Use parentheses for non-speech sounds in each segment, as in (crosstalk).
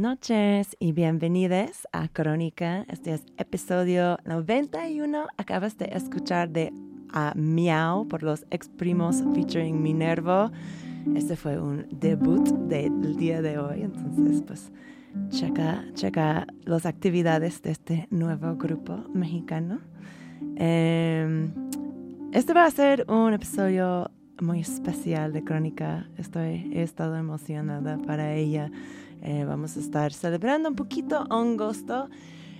noches y bienvenidos a Crónica. Este es episodio 91. Acabas de escuchar de a Miau por los ex primos featuring Minervo. Este fue un debut del día de hoy, entonces pues checa, checa las actividades de este nuevo grupo mexicano. Em, este va a ser un episodio muy especial de Crónica. Estoy, he estado emocionada para ella. Eh, vamos a estar celebrando un poquito agosto.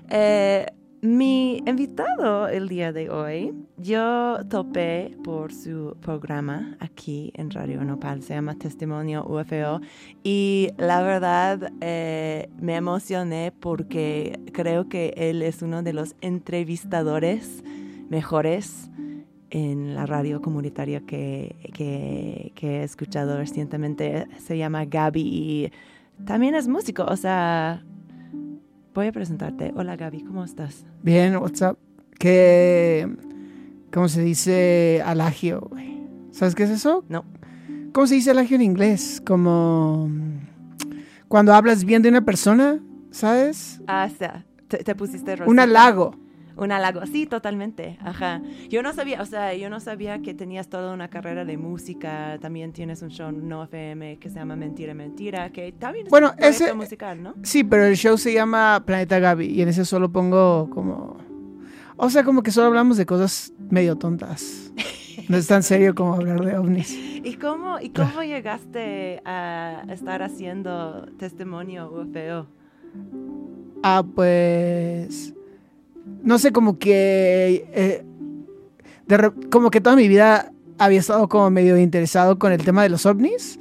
Eh, mi invitado el día de hoy, yo topé por su programa aquí en Radio Nopal, se llama Testimonio UFO, y la verdad eh, me emocioné porque creo que él es uno de los entrevistadores mejores en la radio comunitaria que, que, he escuchado recientemente. Se llama Gaby también es músico, o sea, voy a presentarte. Hola Gaby, ¿cómo estás? Bien, what's up? Que, ¿cómo se dice alagio? güey? ¿Sabes qué es eso? No. ¿Cómo se dice alagio en inglés? Como cuando hablas bien de una persona, ¿sabes? Ah, sea, te, te pusiste rosita. Un halago. Un halago, sí, totalmente, ajá. Yo no sabía, o sea, yo no sabía que tenías toda una carrera de música, también tienes un show no FM que se llama Mentira, Mentira, que también es Bueno, un ese- musical, ¿no? Sí, pero el show se llama Planeta Gaby y en ese solo pongo como... O sea, como que solo hablamos de cosas medio tontas. No es tan serio como hablar de ovnis. (laughs) ¿Y cómo, y cómo llegaste a estar haciendo testimonio UFO? Ah, pues. No sé, como que. eh, como que toda mi vida había estado como medio interesado con el tema de los ovnis.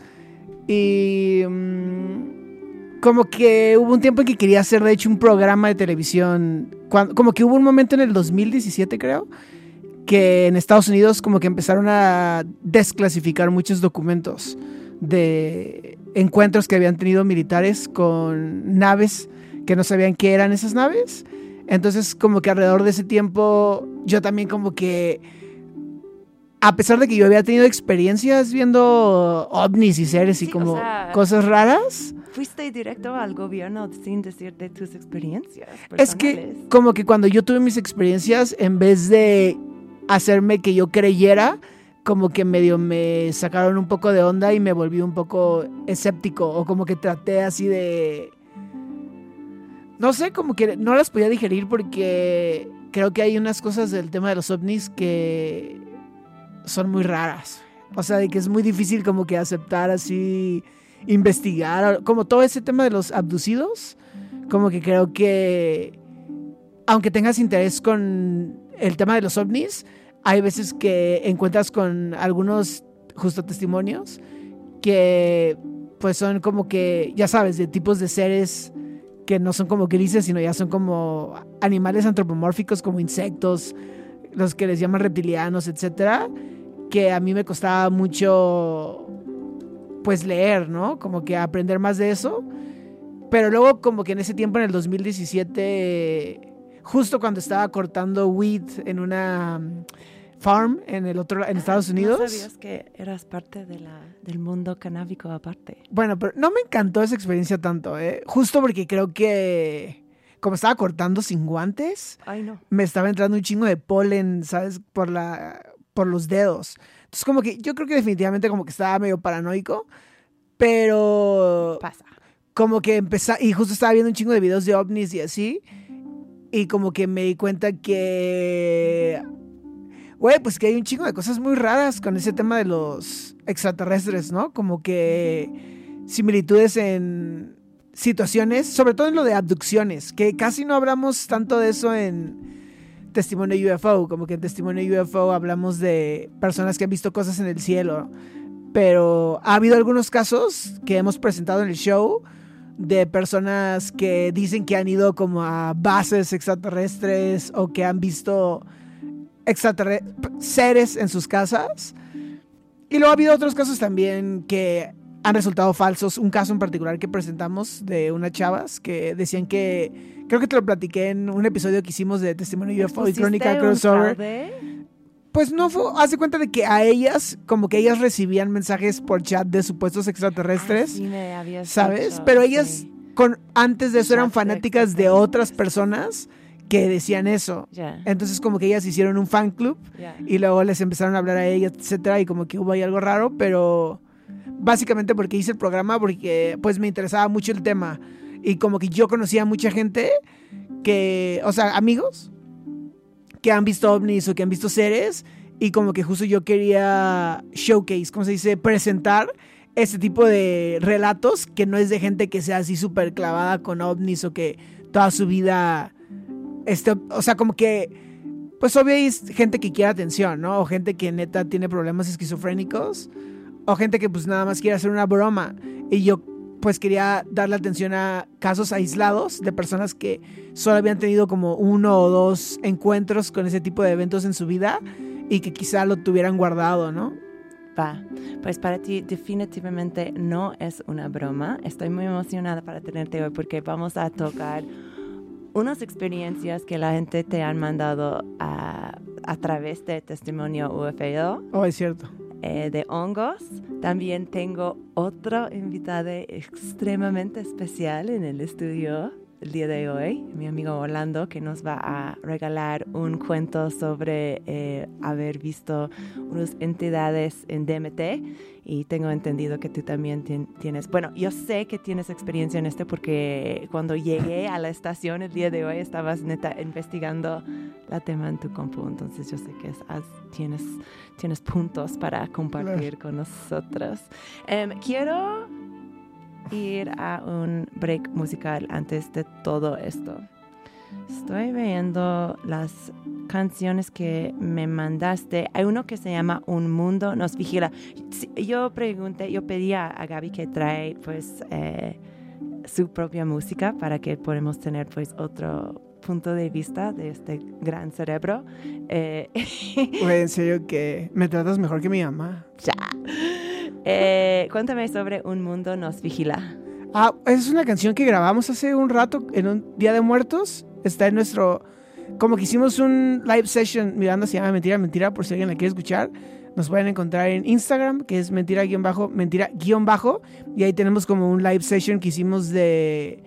Y. mm, como que hubo un tiempo en que quería hacer, de hecho, un programa de televisión. cuan- como que hubo un momento en el 2017, creo. Que en Estados Unidos, como que empezaron a desclasificar muchos documentos de encuentros que habían tenido militares con naves que no sabían qué eran esas naves. Entonces, como que alrededor de ese tiempo, yo también como que, a pesar de que yo había tenido experiencias viendo ovnis y seres y o como sea- cosas raras, Fuiste directo al gobierno sin decir de tus experiencias. es que como que cuando yo tuve mis experiencias, en vez de hacerme que yo creyera, como que medio me sacaron un poco de onda y me volví un poco escéptico o como que traté así de... No sé, como que no las podía digerir porque creo que hay unas cosas del tema de los ovnis que son muy raras. O sea, de que es muy difícil como que aceptar así, investigar, como todo ese tema de los abducidos, como que creo que aunque tengas interés con el tema de los ovnis, hay veces que encuentras con algunos justo testimonios que pues son como que, ya sabes, de tipos de seres que no son como grises, sino ya son como animales antropomórficos, como insectos, los que les llaman reptilianos, etcétera, que a mí me costaba mucho pues leer, ¿no? Como que aprender más de eso. Pero luego como que en ese tiempo, en el 2017, justo cuando estaba cortando weed en una farm en el otro en Estados Unidos. No sabías que eras parte de la, del mundo canábico aparte. Bueno, pero no me encantó esa experiencia tanto, ¿eh? Justo porque creo que como estaba cortando sin guantes, Ay, no. me estaba entrando un chingo de polen, ¿sabes? Por la por los dedos. Entonces como que yo creo que definitivamente como que estaba medio paranoico, pero Pasa. como que empezó, y justo estaba viendo un chingo de videos de ovnis y así, y como que me di cuenta que, güey, pues que hay un chingo de cosas muy raras con ese tema de los extraterrestres, ¿no? Como que similitudes en situaciones, sobre todo en lo de abducciones, que casi no hablamos tanto de eso en Testimonio UFO, como que en Testimonio UFO hablamos de personas que han visto cosas en el cielo, pero ha habido algunos casos que hemos presentado en el show de personas que dicen que han ido como a bases extraterrestres o que han visto seres en sus casas. Y luego ha habido otros casos también que han resultado falsos. Un caso en particular que presentamos de unas chavas que decían que, creo que te lo platiqué en un episodio que hicimos de Testimonio UFO y ¿Pusiste Crónica Crossover. fraude? Pues no fue, hace cuenta de que a ellas, como que ellas recibían mensajes por chat de supuestos extraterrestres. Ah, sí me ¿sabes? dicho, Pero ellas, sí. con, antes de eso, eran fanáticas de otras personas que decían eso. Entonces, como que ellas hicieron un fan club ya. y luego les empezaron a hablar a ellas, etcétera, y como que hubo ahí algo raro, pero básicamente porque hice el programa, porque pues me interesaba mucho el tema y como que yo conocía a mucha gente que, o sea, amigos que han visto ovnis o que han visto seres y como que justo yo quería showcase, como se dice, presentar este tipo de relatos que no es de gente que sea así súper clavada con ovnis o que toda su vida esté, o sea, como que pues obvio hay gente que quiere atención, ¿no? O gente que neta tiene problemas esquizofrénicos. O gente que pues nada más quiere hacer una broma. Y yo pues quería darle atención a casos aislados de personas que solo habían tenido como uno o dos encuentros con ese tipo de eventos en su vida y que quizá lo tuvieran guardado, ¿no? Va, pues para ti definitivamente no es una broma. Estoy muy emocionada para tenerte hoy porque vamos a tocar unas experiencias que la gente te han mandado a, a través de testimonio UFO, Oh, es cierto. eh, de hongos. También tengo otra invitada extremadamente especial en el estudio el día de hoy, mi amigo Orlando, que nos va a regalar un cuento sobre eh, haber visto unas entidades en DMT. Y tengo entendido que tú también tien- tienes, bueno, yo sé que tienes experiencia en esto porque cuando llegué a la estación el día de hoy estabas neta investigando la tema en tu compu, entonces yo sé que es- has- tienes, tienes puntos para compartir con nosotros. Em, quiero ir a un break musical antes de todo esto. Estoy viendo las canciones que me mandaste. Hay uno que se llama Un Mundo Nos Vigila. Yo pregunté, yo pedí a, Gaby que trae pues eh, su propia música para que podamos tener pues otro punto de vista de este gran cerebro. Eh, (laughs) Güey, en serio que me tratas mejor que mi mamá. ya. Eh, cuéntame sobre Un Mundo Nos Vigila. Ah, es una canción que grabamos hace un rato en un Día de Muertos. Está en nuestro. Como que hicimos un live session, Miranda se llama Mentira, Mentira, por si alguien la quiere escuchar. Nos pueden encontrar en Instagram, que es mentira guion bajo, mentira guion bajo. Y ahí tenemos como un live session que hicimos de,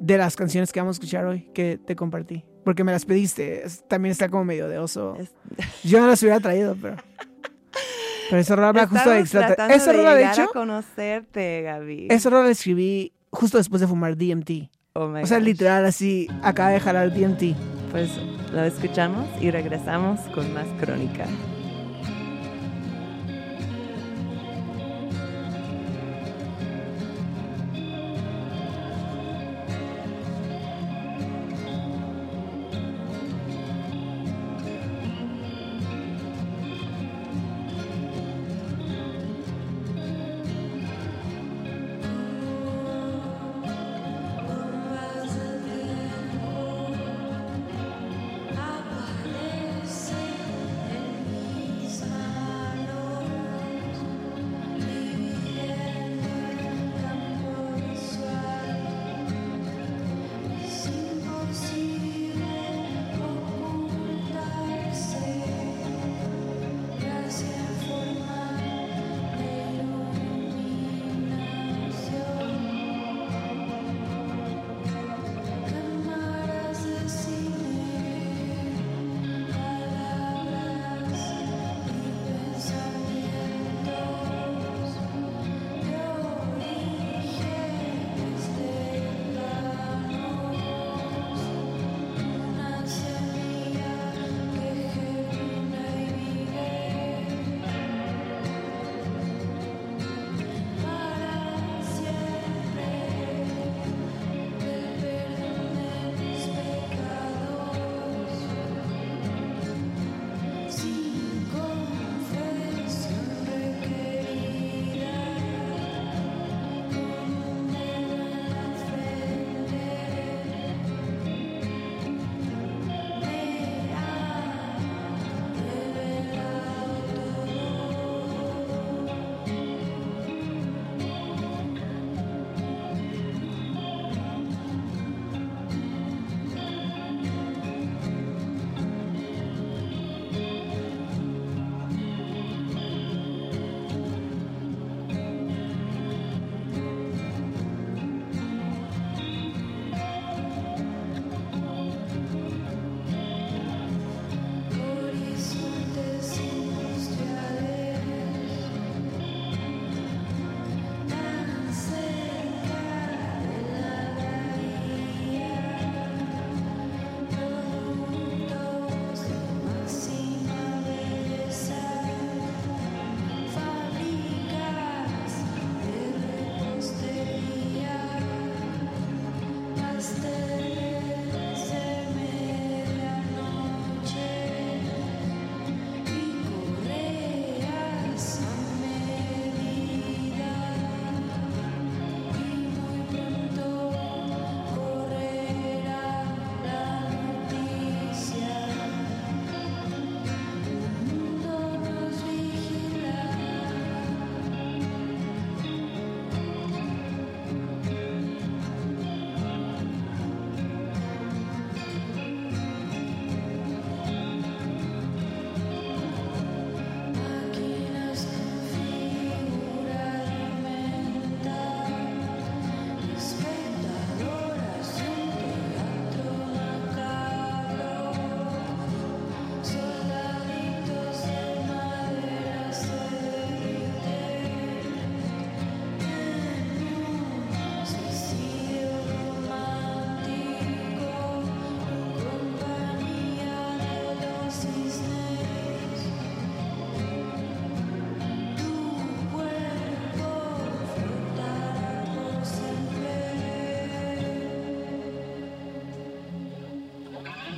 de las canciones que vamos a escuchar hoy, que te compartí. Porque me las pediste. Es- también está como medio de oso. Yo no las hubiera traído, pero. (laughs) Pero esa rola habla justo de Estamos extrater- tratando Esa rola, de llegar hecho, conocerte, Gaby. esa rola la escribí justo después de fumar DMT. Oh my O sea, gosh. literal, así, acaba de jalar DMT. Pues lo escuchamos y regresamos con más crónica.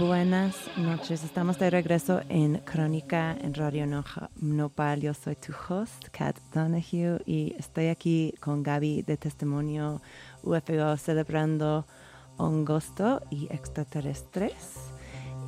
Buenas noches, estamos de regreso en Crónica en Radio Nopal. Yo soy tu host, Kat Donahue, y estoy aquí con Gaby de Testimonio UFO celebrando Hongosto y extraterrestres.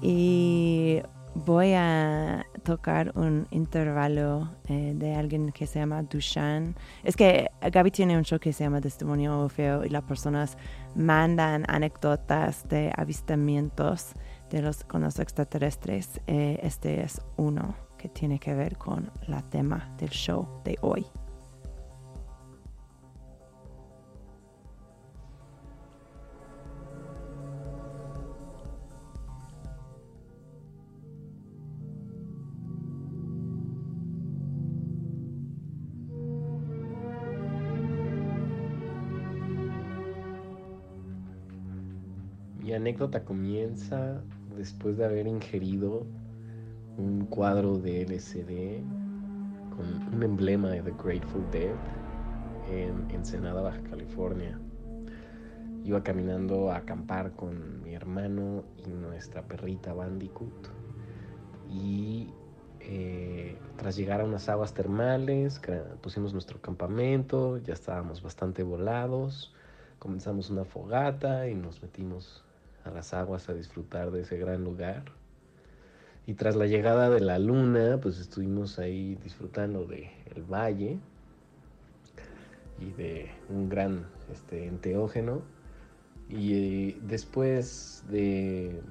Y voy a tocar un intervalo eh, de alguien que se llama Dushan. Es que Gaby tiene un show que se llama Testimonio UFO y las personas mandan anécdotas de avistamientos de los, con los extraterrestres. Eh, este es uno que tiene que ver con la tema del show de hoy. Mi anécdota comienza después de haber ingerido un cuadro de LCD con un emblema de The Grateful Dead en Ensenada, Baja California. Iba caminando a acampar con mi hermano y nuestra perrita Bandicoot. Y eh, tras llegar a unas aguas termales, pusimos nuestro campamento, ya estábamos bastante volados. Comenzamos una fogata y nos metimos a las aguas a disfrutar de ese gran lugar. Y tras la llegada de la luna, pues estuvimos ahí disfrutando de el valle y de un gran este, enteógeno. Y eh, después de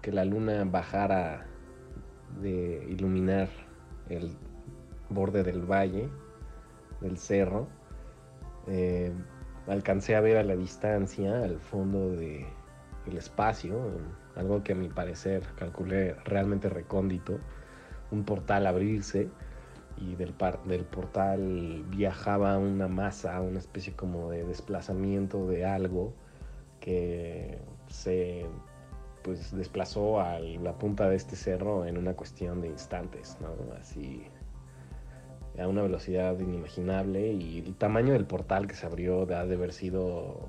que la luna bajara de iluminar el borde del valle, del cerro, eh, alcancé a ver a la distancia, al fondo de el espacio, algo que a mi parecer calculé realmente recóndito, un portal abrirse y del, par- del portal viajaba una masa, una especie como de desplazamiento de algo que se pues desplazó a la punta de este cerro en una cuestión de instantes, ¿no? Así a una velocidad inimaginable y el tamaño del portal que se abrió ha de haber sido,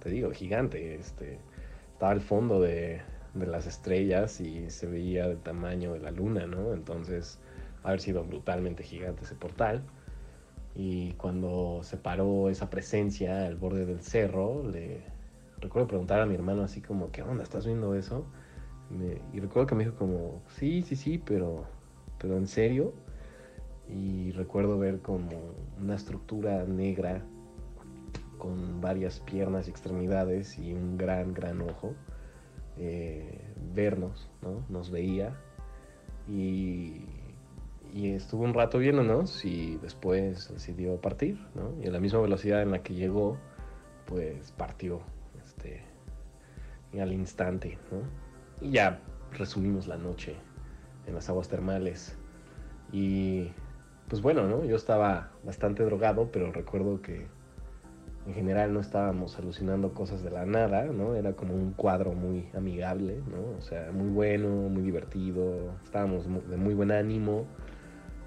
te digo, gigante. Este, estaba al fondo de, de las estrellas y se veía del tamaño de la luna, ¿no? Entonces, ha haber sido brutalmente gigante ese portal. Y cuando se paró esa presencia al borde del cerro, le recuerdo preguntar a mi hermano así como, ¿qué onda? ¿Estás viendo eso? Me- y recuerdo que me dijo como, sí, sí, sí, pero, pero en serio. Y recuerdo ver como una estructura negra con varias piernas y extremidades y un gran, gran ojo. eh, vernos, ¿no? Nos veía. Y, y estuvo un rato viéndonos y después decidió partir, ¿no? Y a la misma velocidad en la que llegó, pues partió este, al instante, ¿no? Y ya resumimos la noche en las aguas termales. Y pues bueno, ¿no? Yo estaba bastante drogado, pero recuerdo que en general no estábamos alucinando cosas de la nada, ¿no? Era como un cuadro muy amigable, ¿no? O sea, muy bueno, muy divertido, estábamos de muy buen ánimo.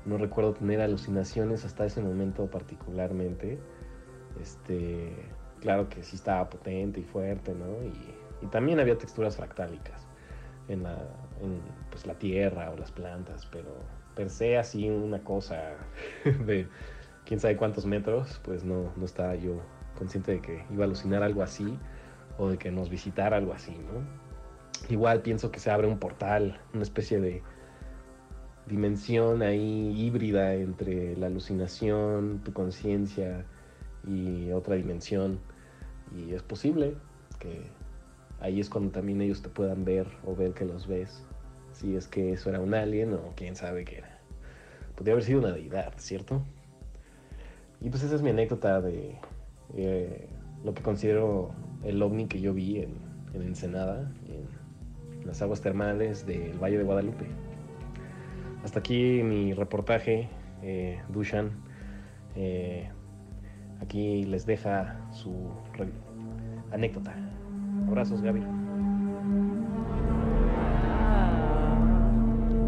No recuerdo tener alucinaciones hasta ese momento particularmente. Este, claro que sí estaba potente y fuerte, ¿no? Y, y también había texturas fractálicas en la, en, pues, la tierra o las plantas, pero per se así una cosa (laughs) de quién sabe cuántos metros, pues no, no estaba yo consciente de que iba a alucinar algo así o de que nos visitara algo así, ¿no? Igual pienso que se abre un portal, una especie de dimensión ahí híbrida entre la alucinación, tu conciencia y otra dimensión. Y es posible que ahí es cuando también ellos te puedan ver o ver que los ves. Si es que eso era un alien o quién sabe qué era. Podría haber sido una deidad, ¿cierto? Y pues esa es mi anécdota de eh, lo que considero el ovni que yo vi en, en Ensenada, en las aguas termales del Valle de Guadalupe. Hasta aquí mi reportaje, eh, Dushan. Eh, aquí les deja su anécdota. Abrazos, Gaby.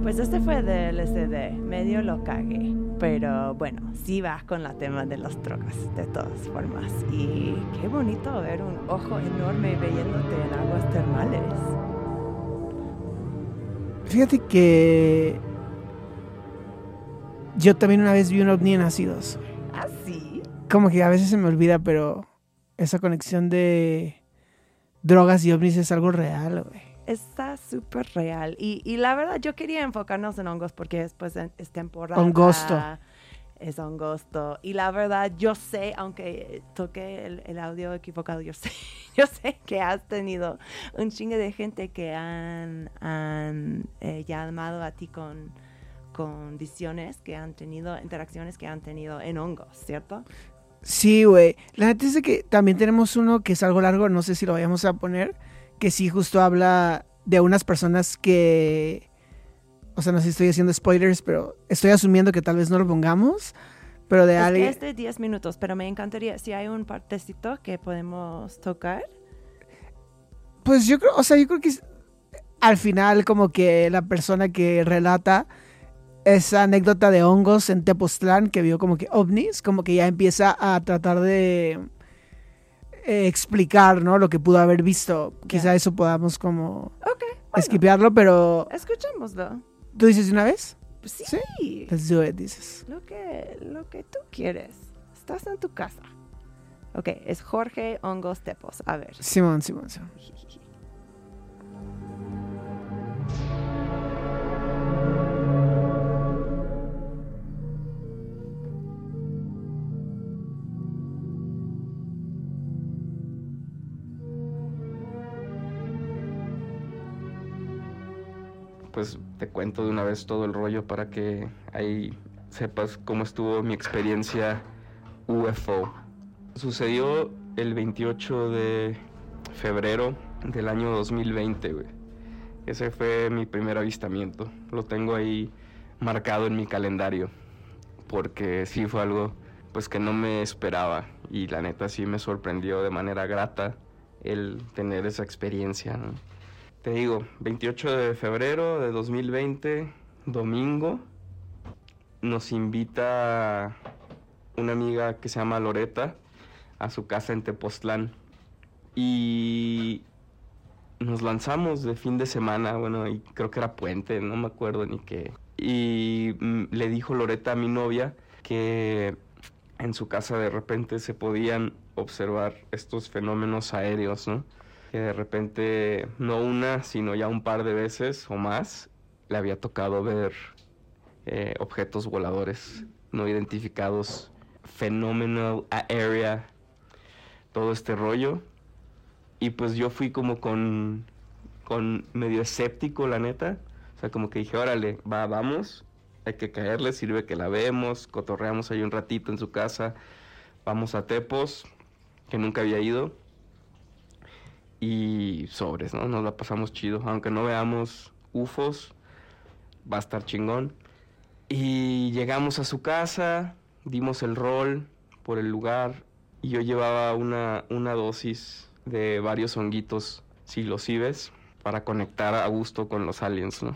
Pues este fue del SD, medio lo cagué. Pero bueno, sí va con la tema de las drogas, de todas formas. Y qué bonito ver un ojo enorme viéndote en aguas termales. Fíjate que yo también una vez vi un ovni en ácidos. ¿Ah, sí? Como que a veces se me olvida, pero esa conexión de drogas y ovnis es algo real, güey. Está súper real. Y, y la verdad, yo quería enfocarnos en hongos porque después es temporada. Hongosto. Es hongosto. Y la verdad, yo sé, aunque toqué el, el audio equivocado, yo sé, (laughs) yo sé que has tenido un chingue de gente que han, han eh, llamado a ti con, con visiones que han tenido, interacciones que han tenido en hongos, ¿cierto? Sí, güey. La es de que también tenemos uno que es algo largo, no sé si lo vayamos a poner, que sí justo habla de unas personas que... O sea, no sé si estoy haciendo spoilers, pero estoy asumiendo que tal vez no lo pongamos, pero de Es alguien... es de 10 minutos, pero me encantaría, si hay un partecito que podemos tocar. Pues yo creo, o sea, yo creo que al final como que la persona que relata esa anécdota de hongos en Tepoztlán que vio como que ovnis, como que ya empieza a tratar de eh, explicar, ¿no? Lo que pudo haber visto. Quizá eso podamos como Ok, bueno, esquipearlo, pero escuchémoslo. ¿tú dices de una vez? Pues sí, Sí. Let's do it, dices. Lo, que, lo que tú quieres. Estás en tu casa. Ok, es Jorge Hongos Tepos. A ver. Simón, Simón, Simón. Pues te cuento de una vez todo el rollo para que ahí sepas cómo estuvo mi experiencia UFO. Sucedió el 28 de febrero del año 2020, güey. Ese fue mi primer avistamiento. Lo tengo ahí marcado en mi calendario porque sí fue algo pues que no me esperaba y la neta sí me sorprendió de manera grata el tener esa experiencia. Te digo, 28 de febrero de 2020, domingo, nos invita una amiga que se llama Loreta a su casa en Tepoztlán. Y nos lanzamos de fin de semana, bueno, y creo que era puente, no me acuerdo ni qué. Y mm, le dijo Loreta a mi novia que en su casa de repente se podían observar estos fenómenos aéreos, ¿no? De repente, no una, sino ya un par de veces o más, le había tocado ver eh, objetos voladores no identificados, phenomenal area, todo este rollo. Y pues yo fui como con, con medio escéptico, la neta. O sea, como que dije, órale, va, vamos, hay que caerle, sirve que la vemos, cotorreamos ahí un ratito en su casa, vamos a Tepos, que nunca había ido y sobres, ¿no? Nos la pasamos chido. Aunque no veamos UFOs, va a estar chingón. Y llegamos a su casa, dimos el rol por el lugar y yo llevaba una, una dosis de varios honguitos psilocibes para conectar a gusto con los aliens, ¿no?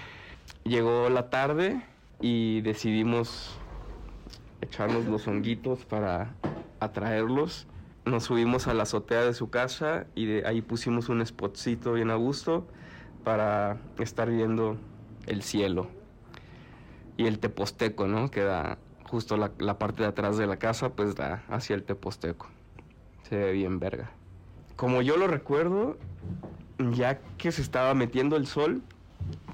(laughs) Llegó la tarde y decidimos echarnos los honguitos para atraerlos nos subimos a la azotea de su casa y de ahí pusimos un spotcito bien a gusto para estar viendo el cielo. Y el teposteco, ¿no? Que da justo la, la parte de atrás de la casa, pues da hacia el teposteco. Se ve bien verga. Como yo lo recuerdo, ya que se estaba metiendo el sol,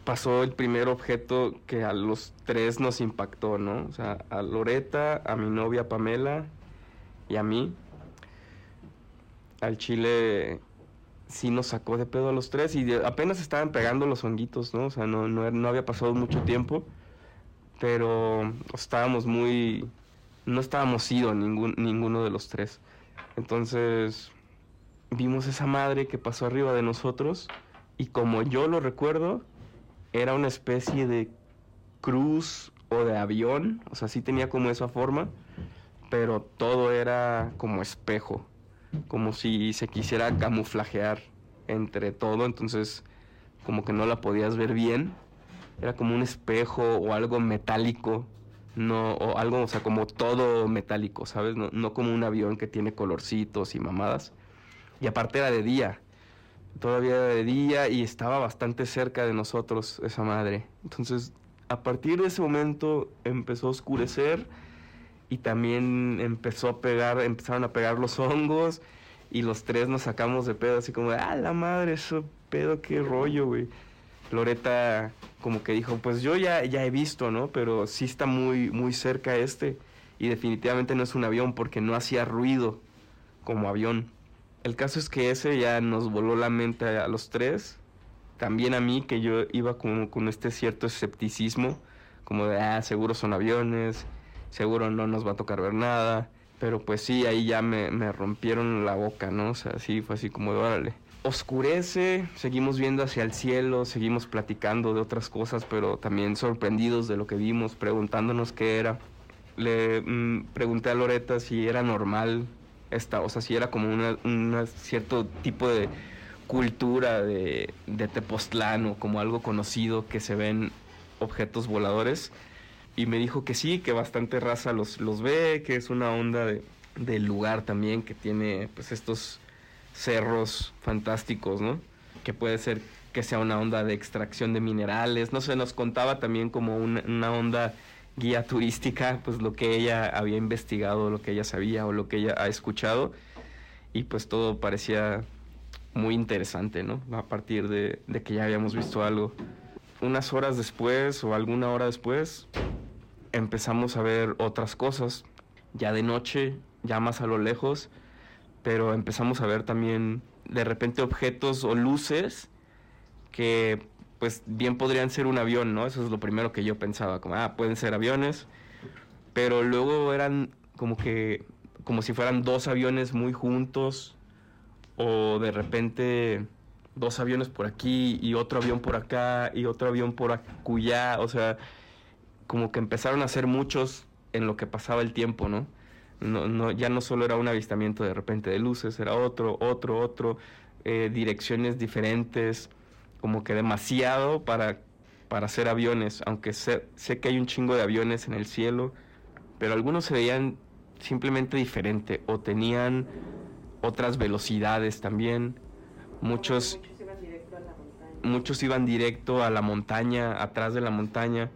pasó el primer objeto que a los tres nos impactó, ¿no? O sea, a Loreta, a mi novia Pamela y a mí al chile sí nos sacó de pedo a los tres y apenas estaban pegando los honguitos, ¿no? O sea, no, no, había pasado mucho tiempo, pero estábamos muy... no estábamos ido ninguno de los tres. Entonces vimos esa madre que pasó arriba de nosotros y como yo lo recuerdo, era una especie de cruz o de avión, o sea, sí tenía como esa forma, pero todo era como espejo como si se quisiera camuflajear entre todo, entonces como que no la podías ver bien. Era como un espejo o algo metálico, no, o algo, o sea, como todo metálico, ¿sabes? No, no como un avión que tiene colorcitos y mamadas. Y aparte era de día. todavía de día y estaba bastante cerca de nosotros esa madre. Entonces, a partir de ese momento empezó a oscurecer y también empezó a pegar, empezaron a pegar los hongos y los tres nos sacamos de pedo así como, ah, la madre, eso pedo, qué rollo, güey. Loreta como que dijo, pues yo ya, ya he visto, ¿no? Pero sí está muy, muy cerca este y definitivamente no es un avión porque no hacía ruido como avión. El caso es que ese ya nos voló la mente a los tres, también a mí que yo iba como con este cierto escepticismo, como de, ah, seguro son aviones, seguro no nos va a tocar ver nada, pero pues sí, ahí ya me, me rompieron la boca, ¿no? O sea, sí, fue así como de, órale oscurece, seguimos viendo hacia el cielo, seguimos platicando de otras cosas, pero también sorprendidos de lo que vimos, preguntándonos qué era. Le mm, pregunté a Loreta si era normal esta, o sea, si era como un cierto tipo de cultura de, de Tepoztlán o como algo conocido que se ven objetos voladores. Y me dijo que sí, que bastante raza los, los ve, que es una onda de, del lugar también, que tiene pues estos cerros fantásticos, ¿no? Que puede ser que sea una onda de extracción de minerales, no sé, nos contaba también como una, onda guía turística, pues lo que ella había investigado, lo que ella sabía o lo que ella ha escuchado, y pues todo parecía muy interesante, ¿no? A partir de, de que ya habíamos visto algo. Unas horas después o alguna hora después empezamos a ver otras cosas, ya de noche, ya más a lo lejos, pero empezamos a ver también de repente objetos o luces que pues bien podrían ser un avión, ¿no? Eso es lo primero que yo pensaba, como, ah, pueden ser aviones, pero luego eran como que, como si fueran dos aviones muy juntos, o de repente dos aviones por aquí y otro avión por acá y otro avión por acullá, o sea, como que empezaron a ser muchos en lo que pasaba el tiempo, ¿no? No, no, ya no solo era un avistamiento de repente de luces, era otro, otro, otro, eh, direcciones diferentes, como que demasiado para, para hacer aviones, aunque sé, sé que hay un chingo de aviones en el cielo, pero algunos se veían simplemente diferente o tenían otras velocidades también. Muchos, muchos iban directo a la montaña, atrás de la montaña.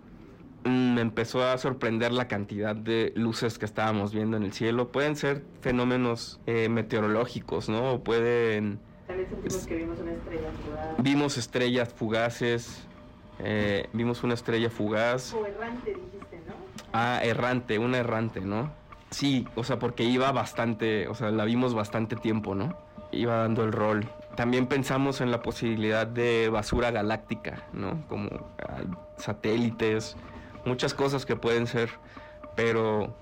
Mm, me empezó a sorprender la cantidad de luces que estábamos viendo en el cielo. Pueden ser fenómenos eh, meteorológicos, ¿no? O pueden... También sentimos que vimos una estrella fugaz. Vimos estrellas fugaces. eh, vimos una estrella fugaz. O errante, dijiste, ¿no? Ah, errante, una errante, ¿no? Sí, o sea, porque iba bastante, o sea, la vimos bastante tiempo, ¿no? Iba dando el rol. También pensamos en la posibilidad de basura galáctica, ¿no? Como ah, satélites, muchas cosas que pueden ser, pero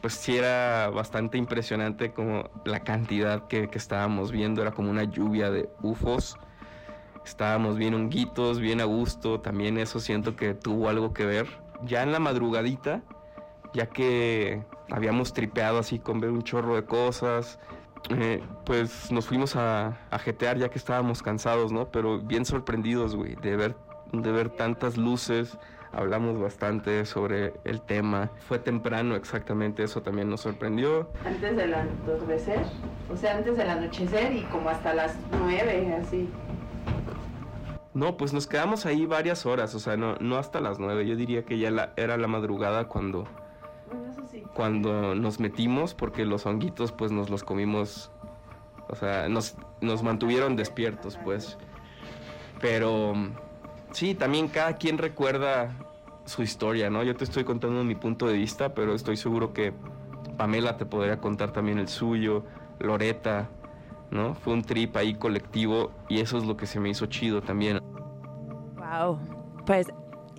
pues sí era bastante impresionante como la cantidad que, que estábamos viendo, era como una lluvia de UFOs. Estábamos bien honguitos, bien a gusto, también eso siento que tuvo algo que ver. Ya en la madrugadita, ya que habíamos tripeado así con ver un chorro de cosas, eh, pues nos fuimos a, a jetear ya que estábamos cansados, ¿no? Pero bien sorprendidos, güey, de ver, de ver tantas luces, hablamos bastante sobre el tema. Fue temprano exactamente, eso también nos sorprendió. Antes del anochecer, o sea, antes del anochecer y como hasta las nueve, así. No, pues nos quedamos ahí varias horas, o sea, no, no hasta las nueve, yo diría que ya la- era la madrugada cuando, Bueno, eso sí. cuando nos metimos, porque los honguitos pues nos los comimos, o sea, nos, nos mantuvieron despiertos pues. Pero sí, también cada quien recuerda su historia, ¿no? Yo te estoy contando mi punto de vista, pero estoy seguro que Pamela te podría contar también el suyo, Loreta, ¿no? Fue un trip ahí colectivo y eso es lo que se me hizo chido también. Wow. Pues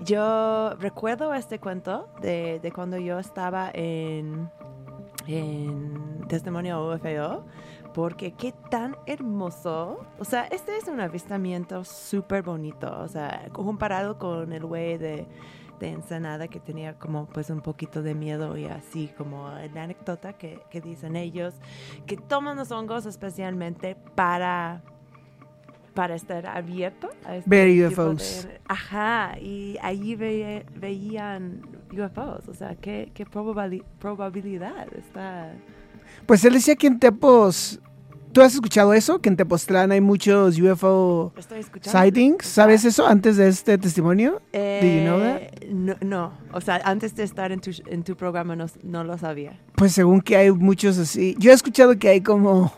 yo recuerdo este cuento de, cuando yo estaba en, en Testimonio UFO, porque qué tan hermoso. O sea, este es un avistamiento súper bonito. O sea, comparado con el güey de, de Ensenada que tenía como pues un poquito de miedo y así como la anécdota que, que dicen ellos, que toman los hongos especialmente para para estar abierto a este Ver UFOs. de- ajá, y allí ve- veían UFOs, o sea, qué, qué probabili- probabilidad está... Pues él decía que en Tepos ¿Tú has escuchado eso? Que en Tepoztlán hay muchos UFO sightings. ¿Sabes eso antes de este testimonio? Do you know that? Eh, No, no, o sea, antes de estar en tu, en tu programa no, no lo sabía. Pues según que hay muchos así. Yo he escuchado que hay como.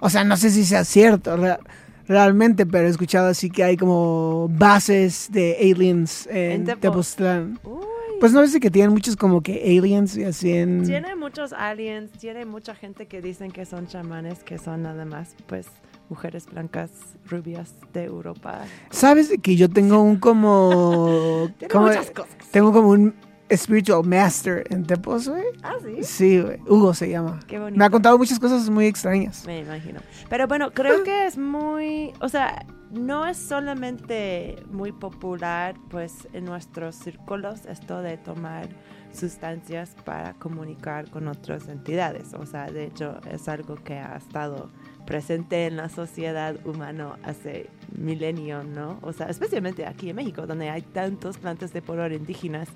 O sea, no sé si sea cierto rea- realmente, pero he escuchado así que hay como bases de aliens en, En Tepo- Tepoztlán. Uy, Pues no ves que tienen muchos como que aliens y así en. tiene muchos aliens, tiene mucha gente que dicen que son chamanes, que son nada más, pues, mujeres blancas, rubias de Europa. ¿Sabes de que yo tengo un como. (laughs) Tiene como- muchas cosas. Tengo como un spiritual master en Tepos, güey. Ah, sí. Sí, güey. Hugo se llama. Qué bonito. Me ha contado muchas cosas muy extrañas. Me imagino. Pero bueno, creo que es muy, o sea, no es solamente muy popular, pues, en nuestros círculos esto de tomar sustancias para comunicar con otras entidades. O sea, de hecho, es algo que ha estado presente en la sociedad humana hace milenios, ¿no? O sea, especialmente aquí en México, donde hay tantos plantas de poder indígenas,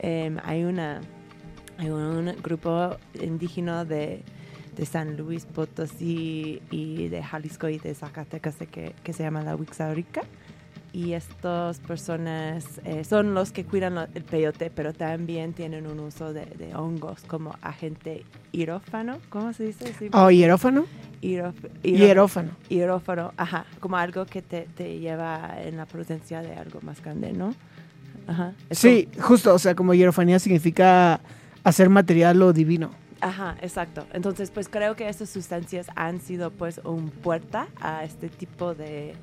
em, hay una hay un grupo indígena de, de San Luis Potosí y de Jalisco y de Zacatecas que, que se llama la Huixaurica. Y estas personas eh, son los que cuidan lo- el peyote, pero también tienen un uso de, de hongos como agente hierófano. ¿Cómo se dice? Sí, Oh, hierófano. hierof- hierof- Hierófano. hierófano, ajá, como algo que te, te lleva en la presencia de algo más grande, ¿no? Ajá. Sí, justo. O sea, como hierofanía significa hacer material o divino. Ajá, exacto. Entonces, pues creo que estas sustancias han sido pues un puerta a este tipo de,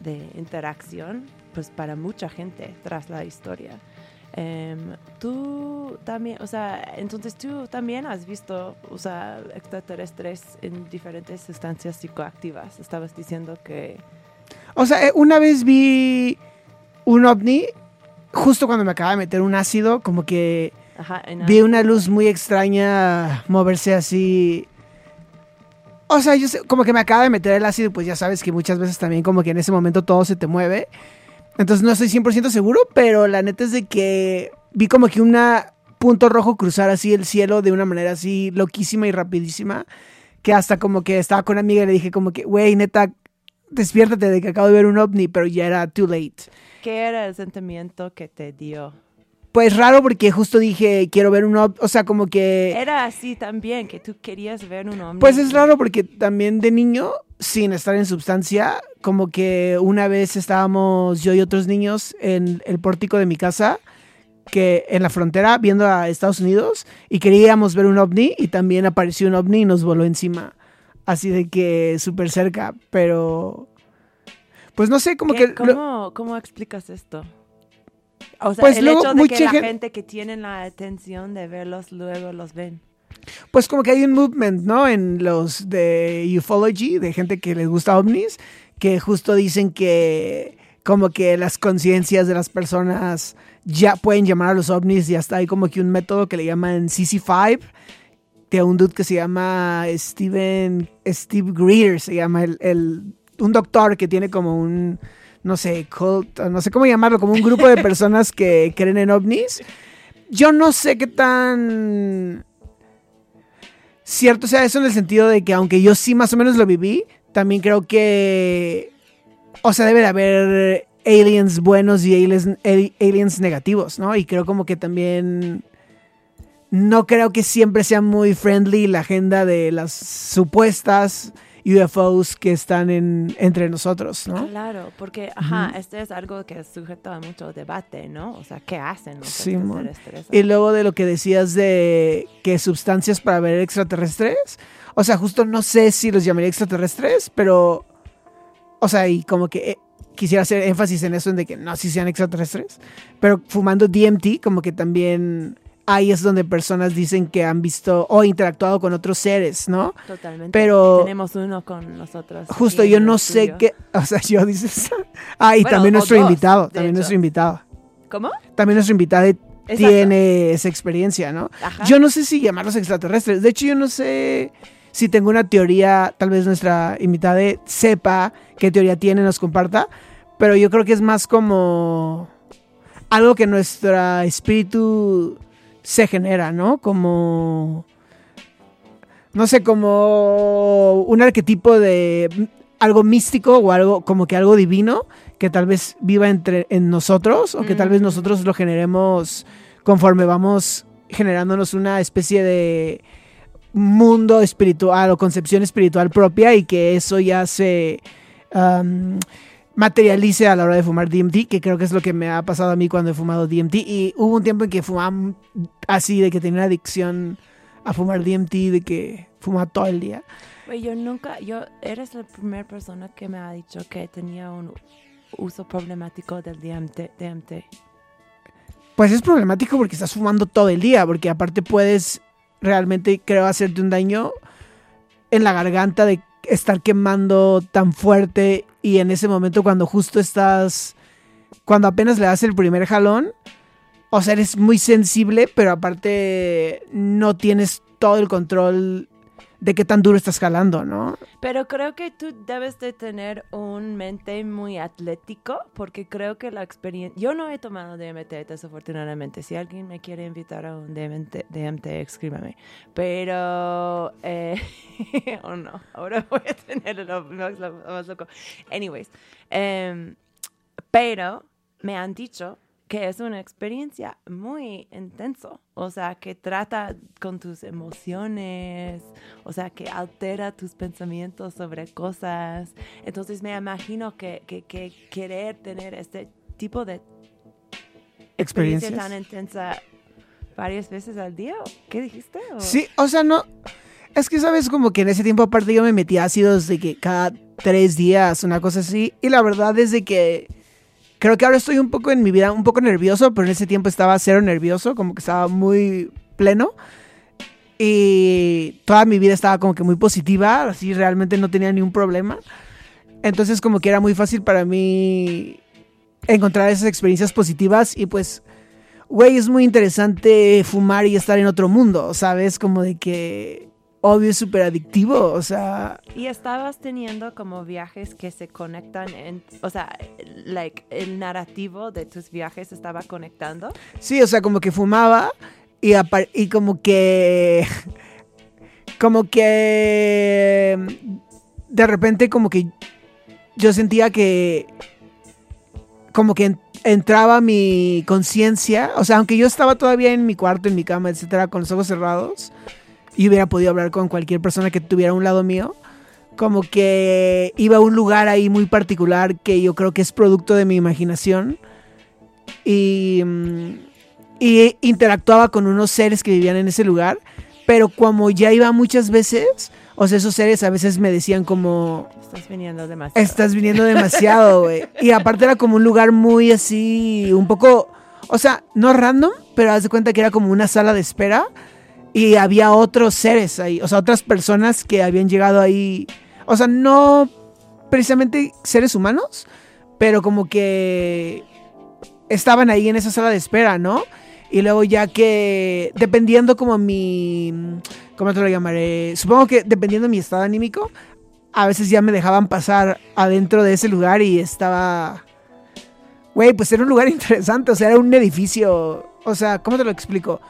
de interacción, pues para mucha gente tras la historia. Em, tú también, o sea, entonces tú también has visto, o sea, extraterrestres en diferentes sustancias psicoactivas. Estabas diciendo que... O sea, eh, una vez vi un ovni justo cuando me acaba de meter un ácido, como que Ajá, vi una luz muy extraña moverse así. O sea, yo sé- como que me acaba de meter el ácido, pues ya sabes que muchas veces también como que en ese momento todo se te mueve. Entonces no estoy 100% seguro, pero la neta es de que vi como que un punto rojo cruzar así el cielo de una manera así loquísima y rapidísima, que hasta como que estaba con una amiga y le dije como que, güey, neta, despiértate de que acabo de ver un ovni, pero ya era too late. ¿Qué era el sentimiento que te dio? Pues raro porque justo dije, quiero ver un ovni, o sea, como que... Era así también, que tú querías ver un hombre. Pues es raro porque también de niño, sin estar en sustancia, como que una vez estábamos yo y otros niños en el pórtico de mi casa, que en la frontera, viendo a Estados Unidos, y queríamos ver un ovni, y también apareció un ovni y nos voló encima. Así de que súper cerca, pero... Pues no sé, como ¿Qué- que... lo- ¿Cómo, ¿Cómo explicas esto? O sea, Pues el luego hecho de mucha que la gen- gente que tiene la atención de verlos luego los ven. Pues como que hay un movement, ¿no? En los de ufology, de gente que les gusta ovnis, que justo dicen que como que las conciencias de las personas ya pueden llamar a los ovnis y hasta hay como que un método que le llaman CC5, de un dude que se llama Steven, Steve Greer, se llama el, el- un doctor que tiene como un, no sé, cult, no sé cómo llamarlo, como un grupo de personas que (laughs) creen en ovnis. Yo no sé qué tan cierto sea eso en el sentido de que aunque yo sí más o menos lo viví, también creo que, o sea, debe de haber aliens buenos y aliens, ali- aliens negativos, ¿no? Y creo como que también no creo que siempre sea muy friendly la agenda de las supuestas UFOs que están en, entre nosotros, ¿no? Claro, porque, ajá, este es algo que es sujeto a mucho debate, ¿no? O sea, ¿qué hacen los Sí, extraterrestres? Y luego de lo que decías de que sustancias para ver extraterrestres, o sea, justo no sé si los llamaría extraterrestres, pero, o sea, y como que eh, quisiera hacer énfasis en eso, en de que no, si sean extraterrestres, pero fumando DMT, como que también ahí es donde personas dicen que han visto o interactuado con otros seres, ¿no? Totalmente. pero- Tenemos uno con nosotros. Justo yo no sé qué, o sea, yo dices, (laughs) ah, y Bueno, también nuestro dos, invitado, también hecho. nuestro invitado, ¿Cómo? también nuestro invitado Exacto. tiene esa experiencia, ¿no? Ajá. Yo no sé si llamarlos extraterrestres. De hecho, yo no sé si tengo una teoría, tal vez nuestra invitada sepa qué teoría tiene, nos comparta, pero yo creo que es más como algo que nuestro espíritu se genera, ¿no? Como no sé, como un arquetipo de algo místico o algo como que algo divino que tal vez viva entre en nosotros o que tal vez Mm. nosotros lo generemos conforme vamos generándonos una especie de mundo espiritual o concepción espiritual propia y que eso ya se materialice a la hora de fumar DMT, que creo que es lo que me ha pasado a mí cuando he fumado DMT. Y hubo un tiempo en que fumaba así, de que tenía una adicción a fumar DMT, de que fumaba todo el día. Yo nunca, yo, eres la primera persona que me ha dicho que tenía un uso problemático del DMT. DMT. Pues es problemático porque estás fumando todo el día, porque aparte puedes realmente, creo, hacerte un daño en la garganta de estar quemando tan fuerte y en ese momento cuando justo estás, cuando apenas le das el primer jalón, o sea, eres muy sensible, pero aparte no tienes todo el control de qué tan duro estás jalando, ¿no? Pero creo que tú debes de tener un mente muy atlético porque creo que la experiencia... Yo no he tomado DMT desafortunadamente. Si alguien me quiere invitar a un DMT, DMT escríbame. Pero... Eh, (laughs) oh no, ahora voy a tener lo más, lo más loco. Anyways. em, pero me han dicho que es una experiencia muy intenso, o sea, que trata con tus emociones, o sea, que altera tus pensamientos sobre cosas. Entonces me imagino que, que, que querer tener este tipo de experiencia tan intensa varias veces al día, ¿o ¿qué dijiste? ¿O- Sí, o sea, no. Es que, ¿sabes? Como que en ese tiempo, aparte, yo me metí ácidos de que cada tres días, una cosa así. Y la verdad es de que creo que ahora estoy un poco en mi vida, un poco nervioso, pero en ese tiempo estaba cero nervioso, como que estaba muy pleno. Y toda mi vida estaba como que muy positiva, así realmente no tenía ni un problema. Entonces, como que era muy fácil para mí encontrar esas experiencias positivas y pues güey, es muy interesante fumar y estar en otro mundo, ¿sabes? Como de que obvio es súper adictivo, o sea, Y estabas teniendo como viajes que se conectan en, o sea, like, el narrativo de tus viajes estaba conectando. sí, o sea, como que fumaba y, y como que, (laughs) como que de repente como que yo sentía que como que en- entraba mi conciencia, o sea, aunque yo estaba todavía en mi cuarto, en mi cama, etcétera, con los ojos cerrados, y hubiera podido hablar con cualquier persona que tuviera a un lado mío, como que iba a un lugar ahí muy particular que yo creo que es producto de mi imaginación y, mm, y interactuaba con unos seres que vivían en ese lugar, pero como ya iba muchas veces, o sea, esos seres a veces me decían como, Estás viniendo demasiado. Estás viniendo demasiado, güey. Y aparte era como un lugar muy así, un poco, o sea, no random, pero haz de cuenta que era como una sala de espera y había otros seres ahí, o sea, otras personas que habían llegado ahí, o sea, no precisamente seres humanos, pero como que estaban ahí en esa sala de espera, ¿no? Y luego ya que, dependiendo como mi, ¿cómo te lo llamaré? Supongo que dependiendo de mi estado anímico, a veces ya me dejaban pasar adentro de ese lugar y estaba... Güey, pues era un lugar (laughs) interesante, o sea, era un edificio, o sea, ¿cómo te lo explico?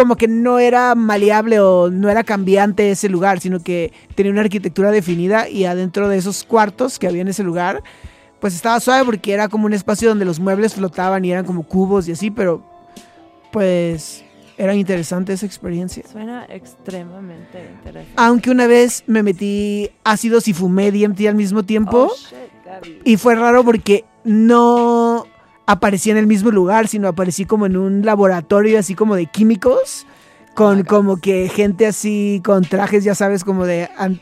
Como que no era maleable o no era cambiante ese lugar, sino que tenía una arquitectura definida y adentro de esos cuartos que había en ese lugar, pues estaba suave porque era como un espacio donde los muebles flotaban y eran como cubos y así, pero pues era interesante esa experiencia. Suena extremadamente interesante. Aunque una vez me metí ácidos y fumé DMT al mismo tiempo. Oh, shit. Y fue raro porque no aparecí en el mismo lugar, sino aparecí como en un laboratorio así como de químicos. Con como que gente así con trajes, ya sabes, como de an-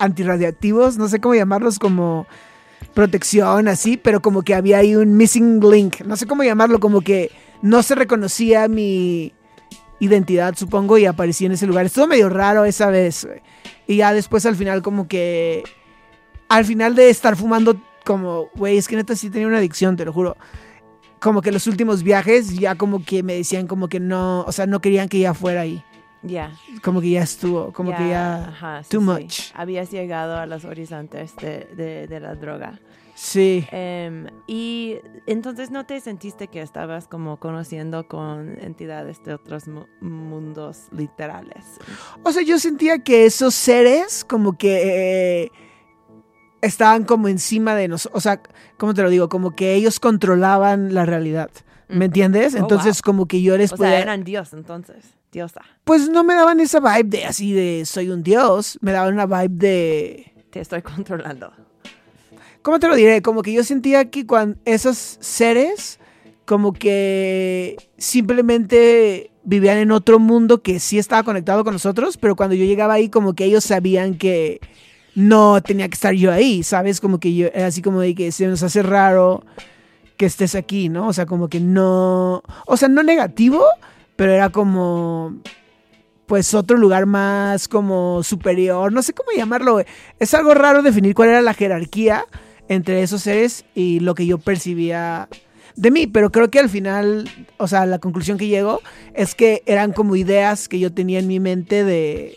antirradiactivos. No sé cómo llamarlos, como protección, así. Pero como que había ahí un missing link. No sé cómo llamarlo, como que no se reconocía mi identidad, supongo, y aparecí en ese lugar. Estuvo medio raro esa vez. Y ya después al final como que... Al final de estar fumando como, güey, es que neta sí tenía una adicción, te lo juro. Como que los últimos viajes ya como que me decían como que no, o sea, no querían que ya fuera ahí. Ya. Como que ya estuvo, como que ya... ajá, sí, too sí. much. Habías llegado a los horizontes de, de, de la droga. Sí. Em, y entonces no te sentiste que estabas como conociendo con entidades de otros mu- mundos literales. O sea, yo sentía que esos seres como que eh, estaban como encima de nosotros. O sea, ¿cómo te lo digo? Como que ellos controlaban la realidad. ¿Me Mm. entiendes? Oh, Entonces, como que yo les O podía... sea, eran dios entonces, diosa. Pues no me daban esa vibe de así de soy un dios. Me daban una vibe de... Te estoy controlando. ¿Cómo te lo diré? Como que yo sentía que cuando esos seres como que simplemente vivían en otro mundo que sí estaba conectado con nosotros, pero cuando yo llegaba ahí como que ellos sabían que no tenía que estar yo ahí, ¿sabes? Como que yo así como de que se nos hace raro que estés aquí, ¿no? O sea, como que no, o sea, no negativo, pero era como pues otro lugar más como superior, no sé cómo llamarlo. Es algo raro definir cuál era la jerarquía entre esos seres y lo que yo percibía de mí, pero creo que al final, o sea, la conclusión que llego es que eran como ideas que yo tenía en mi mente de,